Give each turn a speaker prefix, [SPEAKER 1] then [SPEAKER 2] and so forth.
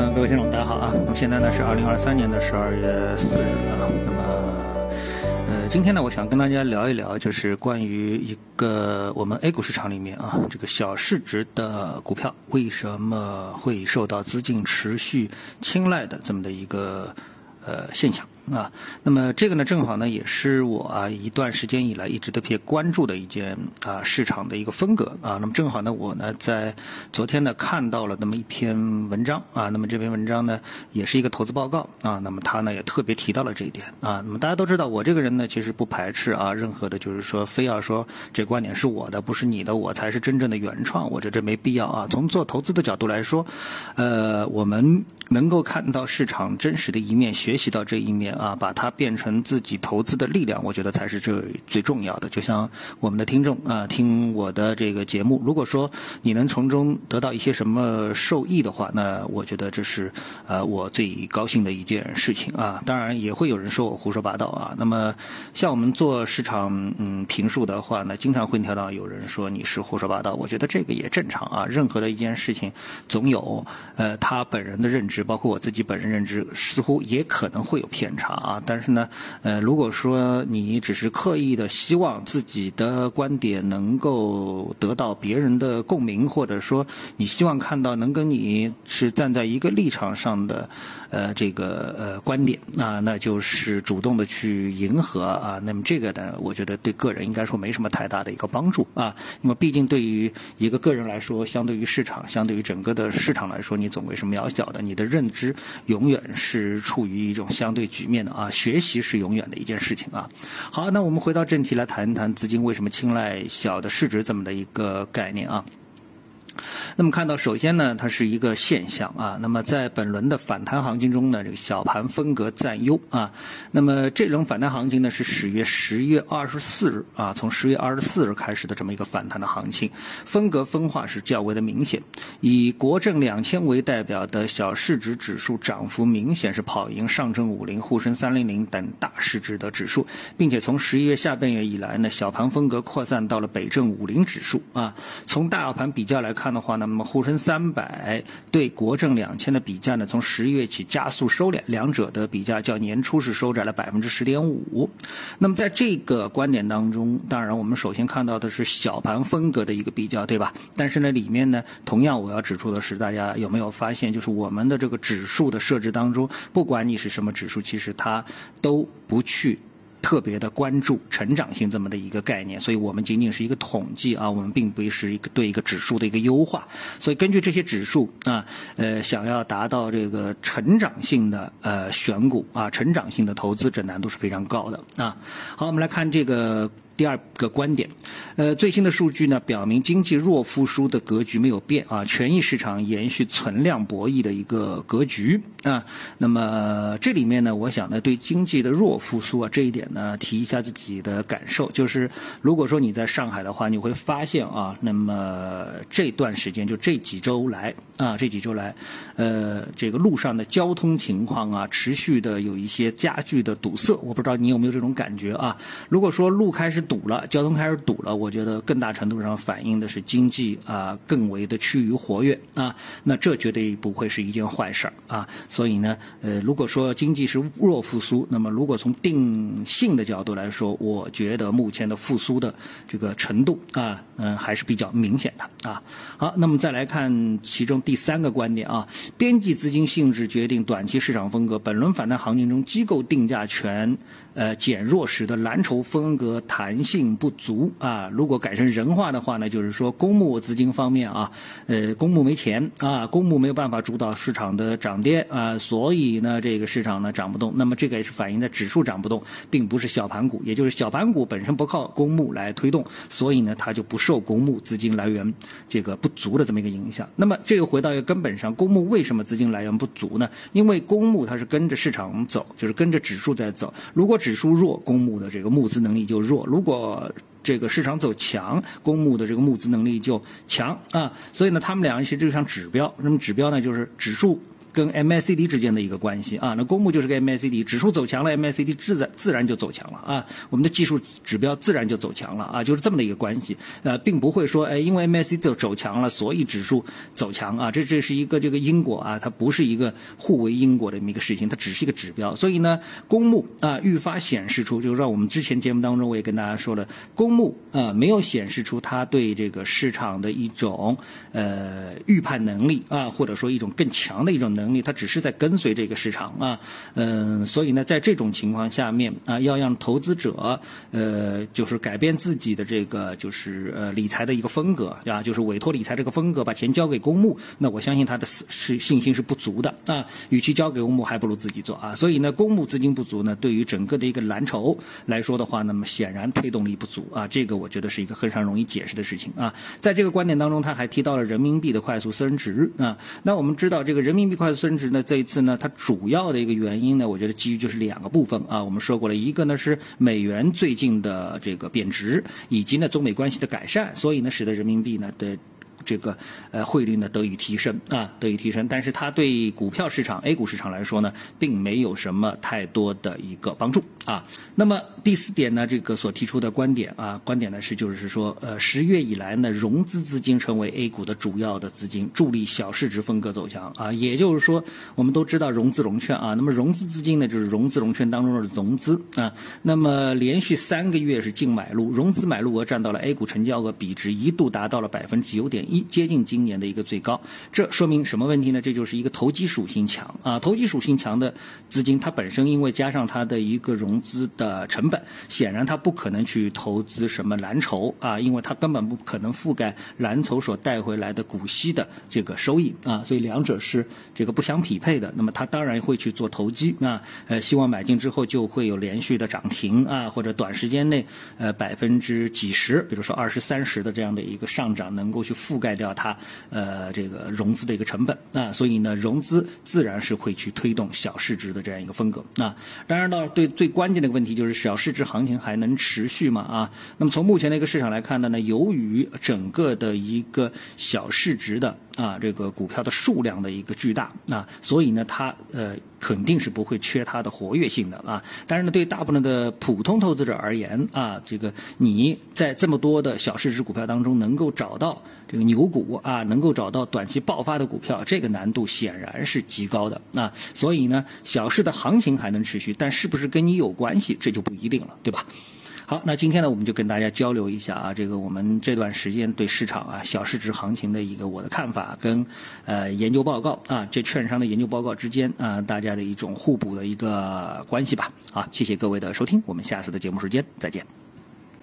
[SPEAKER 1] 嗯，各位听众，大家好啊！那么现在呢是二零二三年的十二月四日啊。那么，呃，今天呢，我想跟大家聊一聊，就是关于一个我们 A 股市场里面啊，这个小市值的股票为什么会受到资金持续青睐的这么的一个呃现象。啊，那么这个呢，正好呢，也是我啊一段时间以来一直特别关注的一件啊市场的一个风格啊。那么正好呢，我呢在昨天呢看到了那么一篇文章啊。那么这篇文章呢也是一个投资报告啊。那么他呢也特别提到了这一点啊。那么大家都知道，我这个人呢其实不排斥啊任何的，就是说非要说这观点是我的，不是你的，我才是真正的原创。我觉得这没必要啊。从做投资的角度来说，呃，我们能够看到市场真实的一面，学习到这一面。啊，把它变成自己投资的力量，我觉得才是最最重要的。就像我们的听众啊，听我的这个节目，如果说你能从中得到一些什么受益的话，那我觉得这是呃我最高兴的一件事情啊。当然也会有人说我胡说八道啊。那么像我们做市场嗯评述的话呢，经常会听到有人说你是胡说八道，我觉得这个也正常啊。任何的一件事情，总有呃他本人的认知，包括我自己本人认知，似乎也可能会有偏差。啊，但是呢，呃，如果说你只是刻意的希望自己的观点能够得到别人的共鸣，或者说你希望看到能跟你是站在一个立场上的，呃，这个呃观点，啊那就是主动的去迎合啊，那么这个呢，我觉得对个人应该说没什么太大的一个帮助啊，因为毕竟对于一个个人来说，相对于市场，相对于整个的市场来说，你总归是渺小的，你的认知永远是处于一种相对局面。啊，学习是永远的一件事情啊。好，那我们回到正题来谈一谈资金为什么青睐小的市值这么的一个概念啊。那么看到，首先呢，它是一个现象啊。那么在本轮的反弹行情中呢，这个小盘风格占优啊。那么这轮反弹行情呢，是始于十月二十四日啊，从十月二十四日开始的这么一个反弹的行情，风格分化是较为的明显。以国证两千为代表的小市值指数涨幅明显是跑赢上证五零、沪深三零零等大市值的指数，并且从十一月下半月以来呢，小盘风格扩散到了北证五零指数啊。从大盘比较来看的话呢。那么沪深三百对国证两千的比价呢，从十一月起加速收敛，两者的比价较年初是收窄了百分之十点五。那么在这个观点当中，当然我们首先看到的是小盘风格的一个比较，对吧？但是呢，里面呢，同样我要指出的是，大家有没有发现，就是我们的这个指数的设置当中，不管你是什么指数，其实它都不去。特别的关注成长性这么的一个概念，所以我们仅仅是一个统计啊，我们并不是一个对一个指数的一个优化。所以根据这些指数啊，呃，想要达到这个成长性的呃选股啊，成长性的投资，者难度是非常高的啊。好，我们来看这个。第二个观点，呃，最新的数据呢表明经济弱复苏的格局没有变啊，权益市场延续存量博弈的一个格局啊。那么这里面呢，我想呢，对经济的弱复苏啊这一点呢，提一下自己的感受，就是如果说你在上海的话，你会发现啊，那么这段时间就这几周来啊，这几周来，呃，这个路上的交通情况啊，持续的有一些加剧的堵塞，我不知道你有没有这种感觉啊？如果说路开始堵了，交通开始堵了，我觉得更大程度上反映的是经济啊更为的趋于活跃啊，那这绝对不会是一件坏事啊。所以呢，呃，如果说经济是弱复苏，那么如果从定性的角度来说，我觉得目前的复苏的这个程度啊，嗯，还是比较明显的啊。好，那么再来看其中第三个观点啊，边际资金性质决定短期市场风格。本轮反弹行情中，机构定价权呃减弱时的蓝筹风格弹。人性不足啊！如果改成人话的话呢，就是说公募资金方面啊，呃，公募没钱啊，公募没有办法主导市场的涨跌啊，所以呢，这个市场呢涨不动。那么这个也是反映的指数涨不动，并不是小盘股，也就是小盘股本身不靠公募来推动，所以呢，它就不受公募资金来源这个不足的这么一个影响。那么这个回到一个根本上，公募为什么资金来源不足呢？因为公募它是跟着市场走，就是跟着指数在走。如果指数弱，公募的这个募资能力就弱。如果这个市场走强，公募的这个募资能力就强啊，所以呢，他们两个其实就像指标，那么指标呢？就是指数跟 MACD 之间的一个关系啊。那公募就是个 MACD，指数走强了，MACD 自然自然就走强了啊。我们的技术指标自然就走强了啊，就是这么的一个关系。呃，并不会说哎，因为 MACD 走强了，所以指数走强啊。这这是一个这个因果啊，它不是一个互为因果的这么一个事情，它只是一个指标。所以呢，公募啊愈发显示出，就是让我们之前节目当中我也跟大家说了，公募啊没有显示出它对这个市场的一种呃预判能力啊，或者说一种更强的一种能力，它只是在跟随这个市场啊。嗯，所以呢，在这种情况下面啊，要让投资者呃就是改变自己的这个就是呃理财的一个风格啊，就是委托理财这个风格，把钱交给公募，那我相信他的是信心是不足的啊。与其交给公募，还不如自己做啊。所以呢，公募资金不足呢，对于整个的一个蓝筹来说的话，那么显然推动力不足啊。这个我觉得是一个非常容易解释的事情啊。在这个观点当中，他还提到了人民币的快速升值啊。那我们知道，这个人民币快速升值呢，这一次呢，它主要的一个原因呢，我觉得基于就是两个部分啊。我们说过了一个呢是美元最近的这个贬值，以及呢中美关系的改善，所以呢使得人民币呢的。这个呃汇率呢得以提升啊，得以提升，但是它对股票市场 A 股市场来说呢，并没有什么太多的一个帮助啊。那么第四点呢，这个所提出的观点啊，观点呢是就是说，呃，十月以来呢，融资资金成为 A 股的主要的资金，助力小市值风格走强啊。也就是说，我们都知道融资融券啊，那么融资资金呢就是融资融券当中的融资啊。那么连续三个月是净买入，融资买入额占到了 A 股成交额比值一度达到了百分之九点一。接近今年的一个最高，这说明什么问题呢？这就是一个投机属性强。啊，投机属性强的资金，它本身因为加上它的一个融资的成本，显然它不可能去投资什么蓝筹。啊，因为它根本不可能覆盖蓝筹所带回来的股息的这个收益。啊，所以两者是这个不相匹配的。那么它当然会去做投机。啊，呃，希望买进之后就会有连续的涨停。啊，或者短时间内呃百分之几十，比如说二十三十的这样的一个上涨，能够去覆盖。盖掉它呃这个融资的一个成本啊，所以呢融资自然是会去推动小市值的这样一个风格啊。当然了对最关键的一个问题就是小市值行情还能持续吗啊？那么从目前的一个市场来看的，呢由于整个的一个小市值的啊这个股票的数量的一个巨大啊，所以呢它呃肯定是不会缺它的活跃性的啊。但是呢对大部分的普通投资者而言啊，这个你在这么多的小市值股票当中能够找到这个牛。股啊，能够找到短期爆发的股票，这个难度显然是极高的啊。所以呢，小市的行情还能持续，但是不是跟你有关系，这就不一定了，对吧？好，那今天呢，我们就跟大家交流一下啊，这个我们这段时间对市场啊小市值行情的一个我的看法跟呃研究报告啊，这券商的研究报告之间啊，大家的一种互补的一个关系吧。好，谢谢各位的收听，我们下次的节目时间再见。